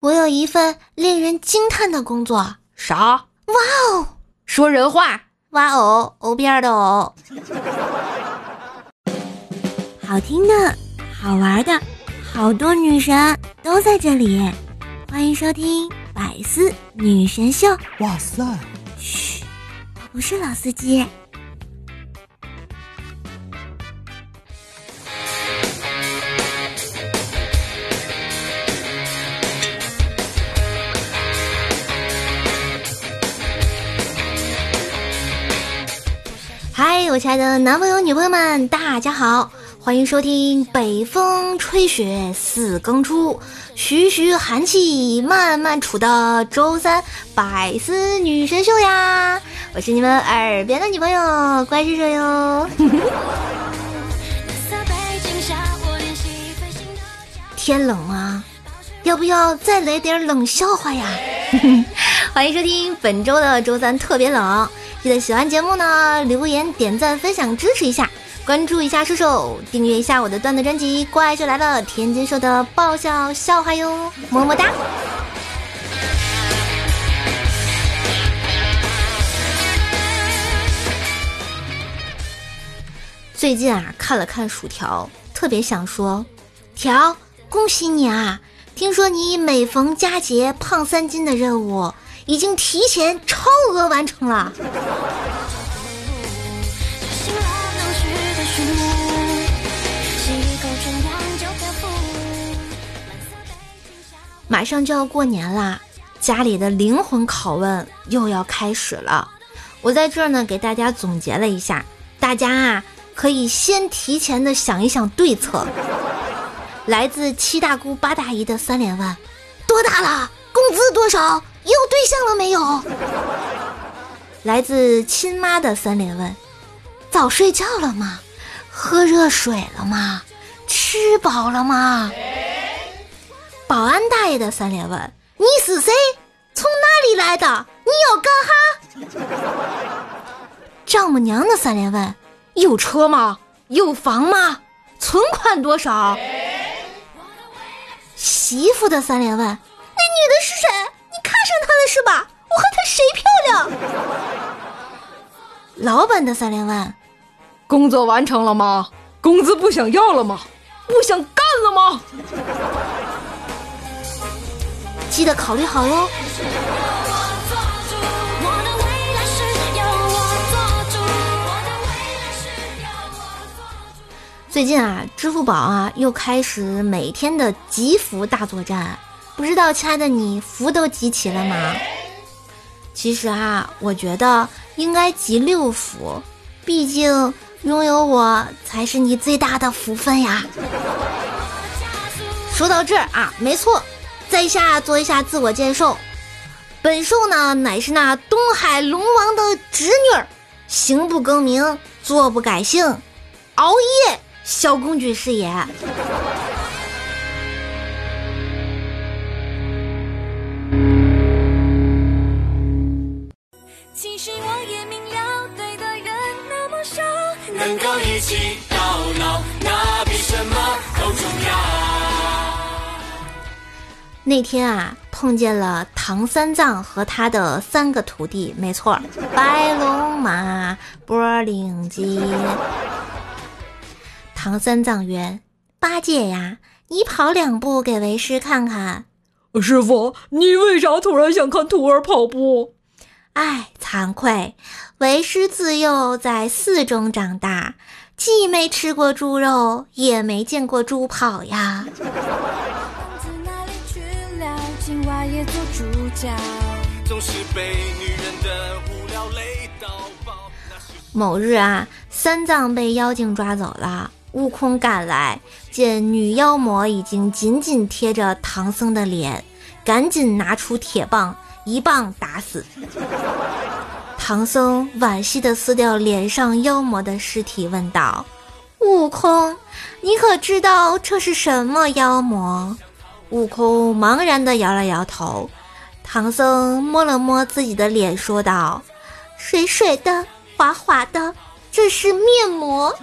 我有一份令人惊叹的工作。啥？哇哦！说人话。哇哦，欧边的哦。好听的，好玩的，好多女神都在这里。欢迎收听《百思女神秀》。哇塞！嘘，我不是老司机。我亲爱的男朋友、女朋友们，大家好，欢迎收听《北风吹雪四更初，徐徐寒气慢慢出的周三百思女神秀呀！我是你们耳边的女朋友，乖叔叔哟。天冷啊，要不要再来点冷笑话呀？欢迎收听本周的周三特别冷。记得喜欢节目呢，留言、点赞、分享支持一下，关注一下瘦瘦，订阅一下我的段子专辑《怪兽来了》，天津兽的爆笑笑话哟，么么哒！最近啊，看了看薯条，特别想说，条，恭喜你啊！听说你每逢佳节胖三斤的任务。已经提前超额完成了。马上就要过年啦，家里的灵魂拷问又要开始了。我在这儿呢，给大家总结了一下，大家啊可以先提前的想一想对策。来自七大姑八大姨的三连问：多大了？工资多少？有对象了没有？来自亲妈的三连问：早睡觉了吗？喝热水了吗？吃饱了吗？保安大爷的三连问：你是谁？从哪里来的？你要干哈？丈母娘的三连问：有车吗？有房吗？存款多少？媳妇的三连问：是吧？我和他谁漂亮？老板的三连问：工作完成了吗？工资不想要了吗？不想干了吗？记得考虑好哟。最近啊，支付宝啊又开始每天的集福大作战。不知道，亲爱的你福都集齐了吗？其实啊，我觉得应该集六福，毕竟拥有我才是你最大的福分呀。说到这儿啊，没错，在下做一下自我介绍，本兽呢乃是那东海龙王的侄女，行不更名，坐不改姓，熬夜小公举是也。一起到老，那比什么都重要。那天啊，碰见了唐三藏和他的三个徒弟，没错，白龙马、波灵鸡。唐三藏曰：“八戒呀，你跑两步给为师看看。”师傅，你为啥突然想看徒儿跑步？哎，惭愧。为师自幼在寺中长大，既没吃过猪肉，也没见过猪跑呀。某日啊，三藏被妖精抓走了，悟空赶来，见女妖魔已经紧紧贴着唐僧的脸，赶紧拿出铁棒，一棒打死。唐僧惋惜地撕掉脸上妖魔的尸体，问道：“悟空，你可知道这是什么妖魔？”悟空茫然地摇了摇头。唐僧摸了摸自己的脸，说道：“水水的，滑滑的，这是面膜。”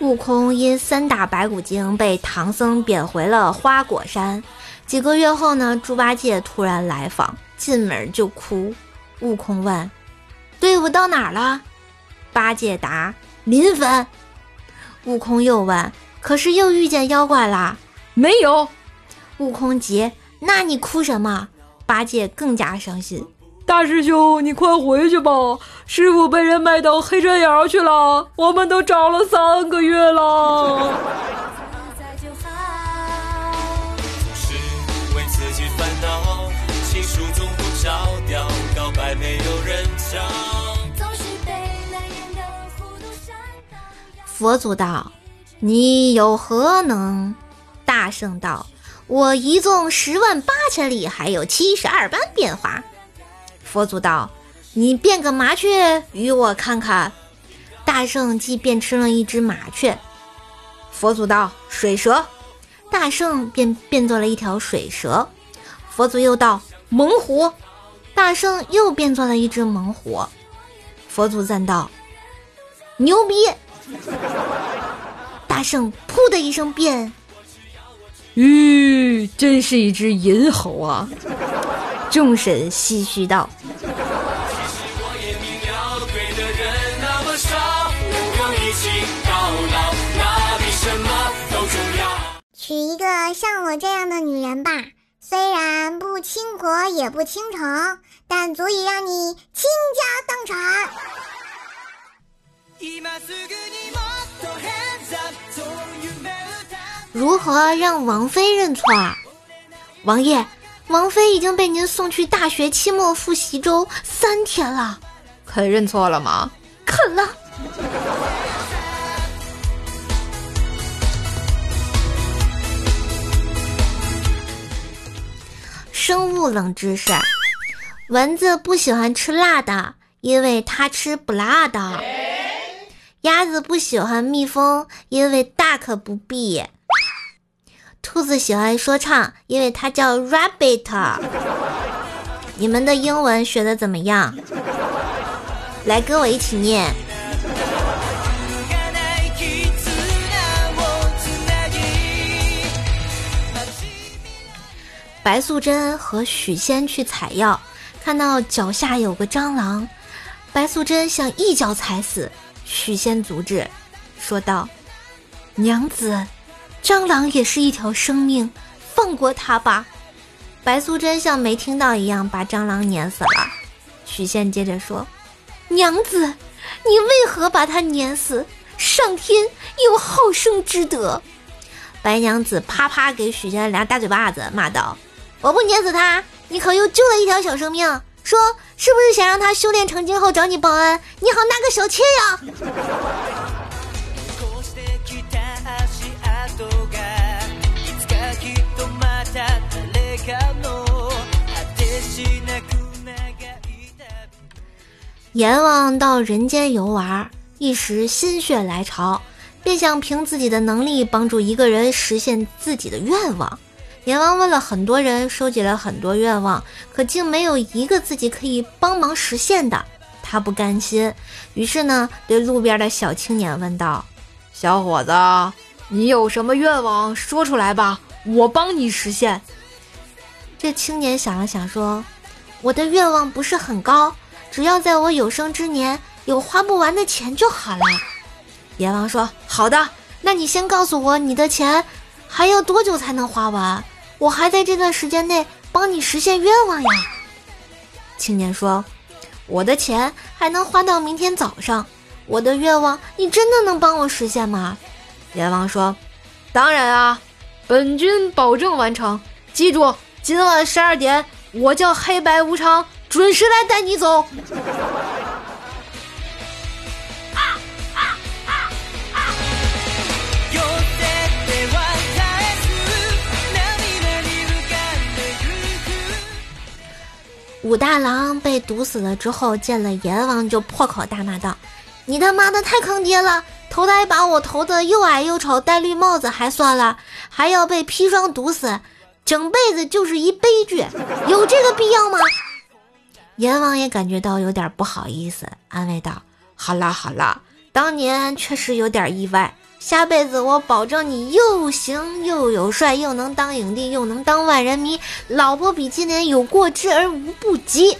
悟空因三打白骨精被唐僧贬回了花果山。几个月后呢，猪八戒突然来访，进门就哭。悟空问：“队伍到哪儿了？”八戒答：“临汾。”悟空又问：“可是又遇见妖怪啦？”“没有。”悟空急：“那你哭什么？”八戒更加伤心。大师兄，你快回去吧！师傅被人卖到黑山崖去了，我们都找了三个月了。佛祖道：“你有何能？”大圣道：“我一纵十万八千里，还有七十二般变化。”佛祖道：“你变个麻雀与我看看。”大圣即变成了一只麻雀。佛祖道：“水蛇。”大圣便变作了一条水蛇。佛祖又道：“猛虎。”大圣又变作了一只猛虎。佛祖赞道：“牛逼！”大圣噗的一声变，吁，真是一只银猴啊！众神唏嘘道：“娶一个像我这样的女人吧，虽然不倾国也不倾城，但足以让你倾家荡产。”如何让王妃认错？王爷。王妃已经被您送去大学期末复习周三天了，肯认错了吗？肯了。生物冷知识：蚊子不喜欢吃辣的，因为它吃不辣的；鸭子不喜欢蜜蜂，因为大可不必。兔子喜欢说唱，因为它叫 rabbit。你们的英文学的怎么样？来跟我一起念。白素贞和许仙去采药，看到脚下有个蟑螂，白素贞想一脚踩死，许仙阻止，说道：“娘子。”蟑螂也是一条生命，放过它吧。白素贞像没听到一样，把蟑螂碾死了。许仙接着说：“娘子，你为何把它碾死？上天有好生之德。”白娘子啪啪给许仙俩大嘴巴子，骂道：“我不碾死他，你可又救了一条小生命。说是不是想让他修炼成精后找你报恩？你好纳个小妾呀！”阎王到人间游玩，一时心血来潮，便想凭自己的能力帮助一个人实现自己的愿望。阎王问了很多人，收集了很多愿望，可竟没有一个自己可以帮忙实现的。他不甘心，于是呢，对路边的小青年问道：“小伙子，你有什么愿望？说出来吧，我帮你实现。”这青年想了想，说：“我的愿望不是很高。”只要在我有生之年有花不完的钱就好了。阎王说：“好的，那你先告诉我你的钱还要多久才能花完？我还在这段时间内帮你实现愿望呀。”青年说：“我的钱还能花到明天早上，我的愿望你真的能帮我实现吗？”阎王说：“当然啊，本君保证完成。记住，今晚十二点，我叫黑白无常。”准时来带你走。武大郎被毒死了之后，见了阎王就破口大骂道：“你他妈的太坑爹了！投胎把我投的又矮又丑，戴绿帽子还算了，还要被砒霜毒死，整辈子就是一悲剧，有这个必要吗？”阎王也感觉到有点不好意思，安慰道：“好啦好啦，当年确实有点意外，下辈子我保证你又行又有帅，又能当影帝，又能当万人迷，老婆比今年有过之而无不及。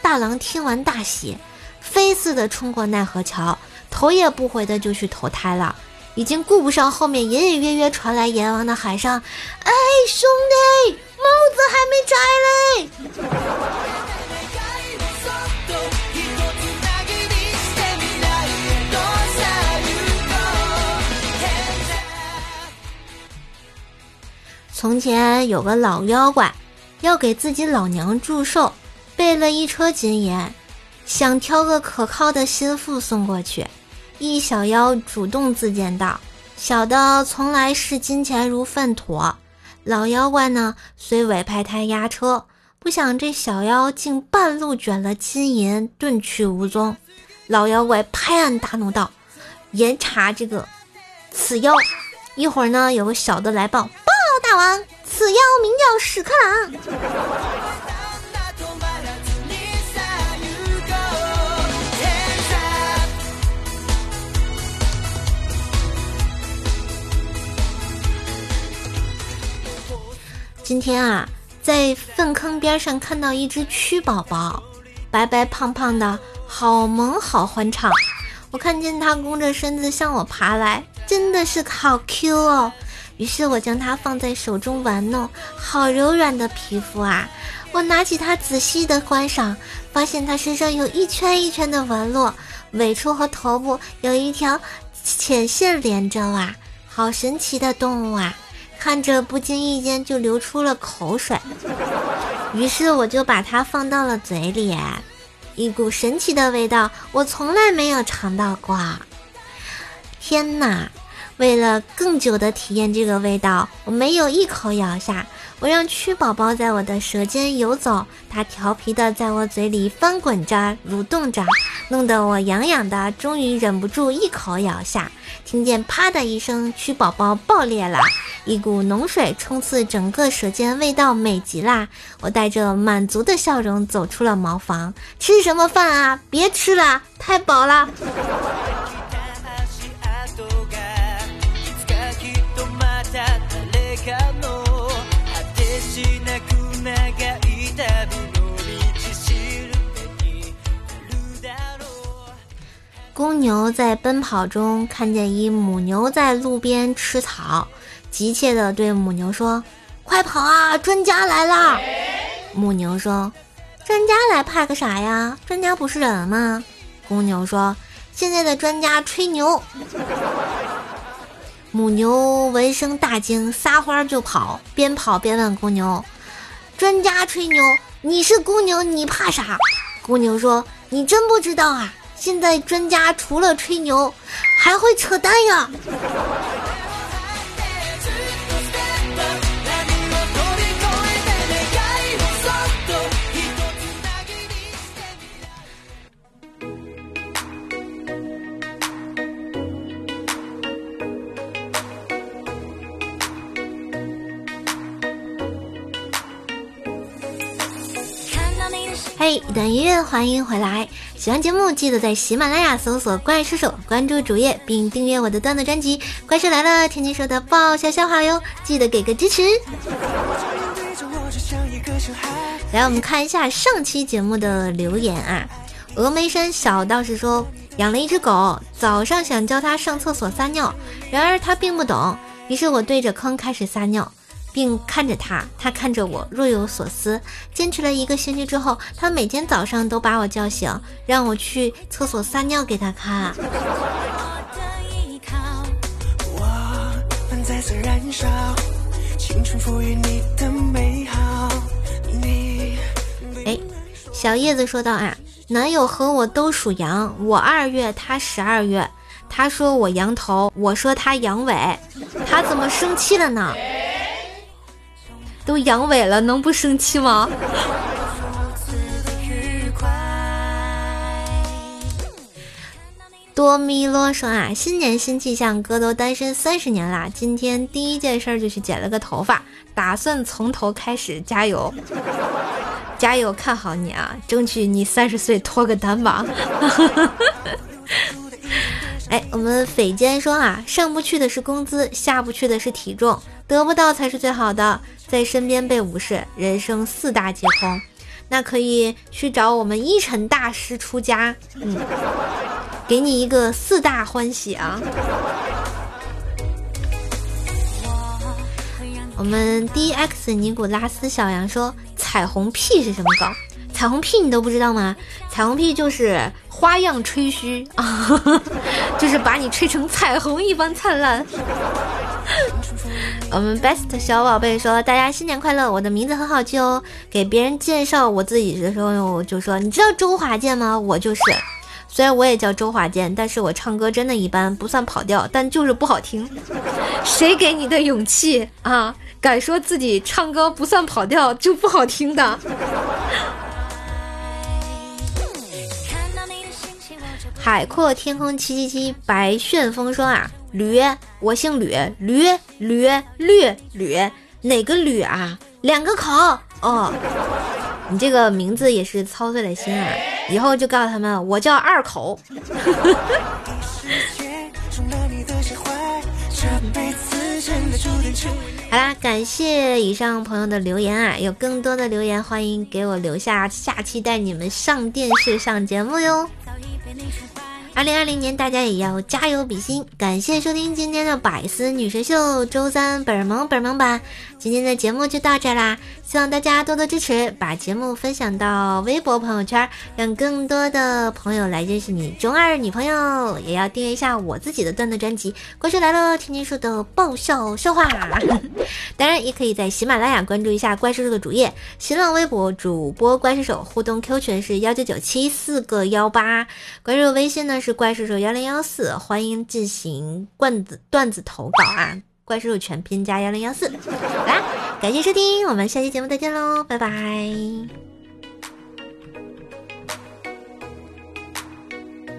大郎听完大喜，飞似的冲过奈何桥，头也不回的就去投胎了，已经顾不上后面隐隐约约传来阎王的喊声：“哎，兄弟，帽子还没摘嘞！”从前有个老妖怪，要给自己老娘祝寿，备了一车金银，想挑个可靠的心腹送过去。一小妖主动自荐道：“小的从来视金钱如粪土。”老妖怪呢，虽委派他押车，不想这小妖竟半路卷了金银，遁去无踪。老妖怪拍案大怒道：“严查这个此妖！”一会儿呢，有个小的来报。大王，此妖名叫屎壳郎。今天啊，在粪坑边上看到一只蛆宝宝，白白胖胖的，好萌好欢畅。我看见它弓着身子向我爬来，真的是好 Q 哦。于是我将它放在手中玩弄，好柔软的皮肤啊！我拿起它仔细的观赏，发现它身上有一圈一圈的纹路，尾处和头部有一条浅线连着啊！好神奇的动物啊！看着不经意间就流出了口水。于是我就把它放到了嘴里，一股神奇的味道，我从来没有尝到过。天哪！为了更久的体验这个味道，我没有一口咬下，我让蛆宝宝在我的舌尖游走，它调皮的在我嘴里翻滚着、蠕动着，弄得我痒痒的，终于忍不住一口咬下。听见啪的一声，蛆宝宝爆裂了，一股浓水冲刺整个舌尖，味道美极啦！我带着满足的笑容走出了茅房。吃什么饭啊？别吃了，太饱了。公牛在奔跑中看见一母牛在路边吃草，急切地对母牛说：“快跑啊，专家来啦！”母牛说：“专家来怕个啥呀？专家不是人吗？”公牛说：“现在的专家吹牛。”母牛闻声大惊，撒欢就跑，边跑边问公牛：“专家吹牛，你是公牛，你怕啥？”公牛说：“你真不知道啊。”现在专家除了吹牛，还会扯淡呀。嘿，一段音乐，欢迎回来。喜欢节目，记得在喜马拉雅搜索“怪兽手”，关注主页并订阅我的段子专辑《怪兽来了》，天津说的爆笑笑话哟，记得给个支持。来，我们看一下上期节目的留言啊。峨眉山小道士说，养了一只狗，早上想教它上厕所撒尿，然而它并不懂，于是我对着坑开始撒尿。并看着他，他看着我，若有所思。坚持了一个星期之后，他每天早上都把我叫醒，让我去厕所撒尿给他看。哎，小叶子说道啊，男友和我都属羊，我二月，他十二月。他说我羊头，我说他羊尾，他怎么生气了呢？都阳痿了，能不生气吗？多米罗说啊，新年新气象，哥都单身三十年啦，今天第一件事就去剪了个头发，打算从头开始，加油，加油，看好你啊，争取你三十岁脱个单吧。哎，我们匪间说啊，上不去的是工资，下不去的是体重，得不到才是最好的。在身边被无视，人生四大皆空。那可以去找我们一晨大师出家，嗯，给你一个四大欢喜啊。我们 D X 尼古拉斯小杨说：“彩虹屁是什么梗？彩虹屁你都不知道吗？彩虹屁就是花样吹嘘啊，就是把你吹成彩虹一般灿烂。”我们 Best 小宝贝说：“大家新年快乐！我的名字很好记哦。给别人介绍我自己的时候，我就说你知道周华健吗？我就是。”虽然我也叫周华健，但是我唱歌真的一般，不算跑调，但就是不好听。谁给你的勇气啊？敢说自己唱歌不算跑调就不好听的？海阔天空七七七，白旋风说啊，吕，我姓吕，吕吕吕吕，哪个吕啊？两个口哦。你这个名字也是操碎了心啊！以后就告诉他们，我叫二口。好啦，感谢以上朋友的留言啊！有更多的留言，欢迎给我留下，下期带你们上电视上节目哟。二零二零年，大家也要加油比心！感谢收听今天的百思女神秀周三本儿萌本儿萌版，今天的节目就到这啦，希望大家多多支持，把节目分享到微博朋友圈，让更多的朋友来认识你中二女朋友。也要订阅一下我自己的段子专辑《怪兽来了》，天天说的爆笑笑话。当然，也可以在喜马拉雅关注一下怪兽兽的主页，新浪微博主播怪兽手互动 Q 群是幺九九七四个幺八，关注微信呢是。怪兽兽幺零幺四，欢迎进行段子段子投稿啊！怪兽兽全拼加幺零幺四，好啦，感谢收听，我们下期节目再见喽，拜拜。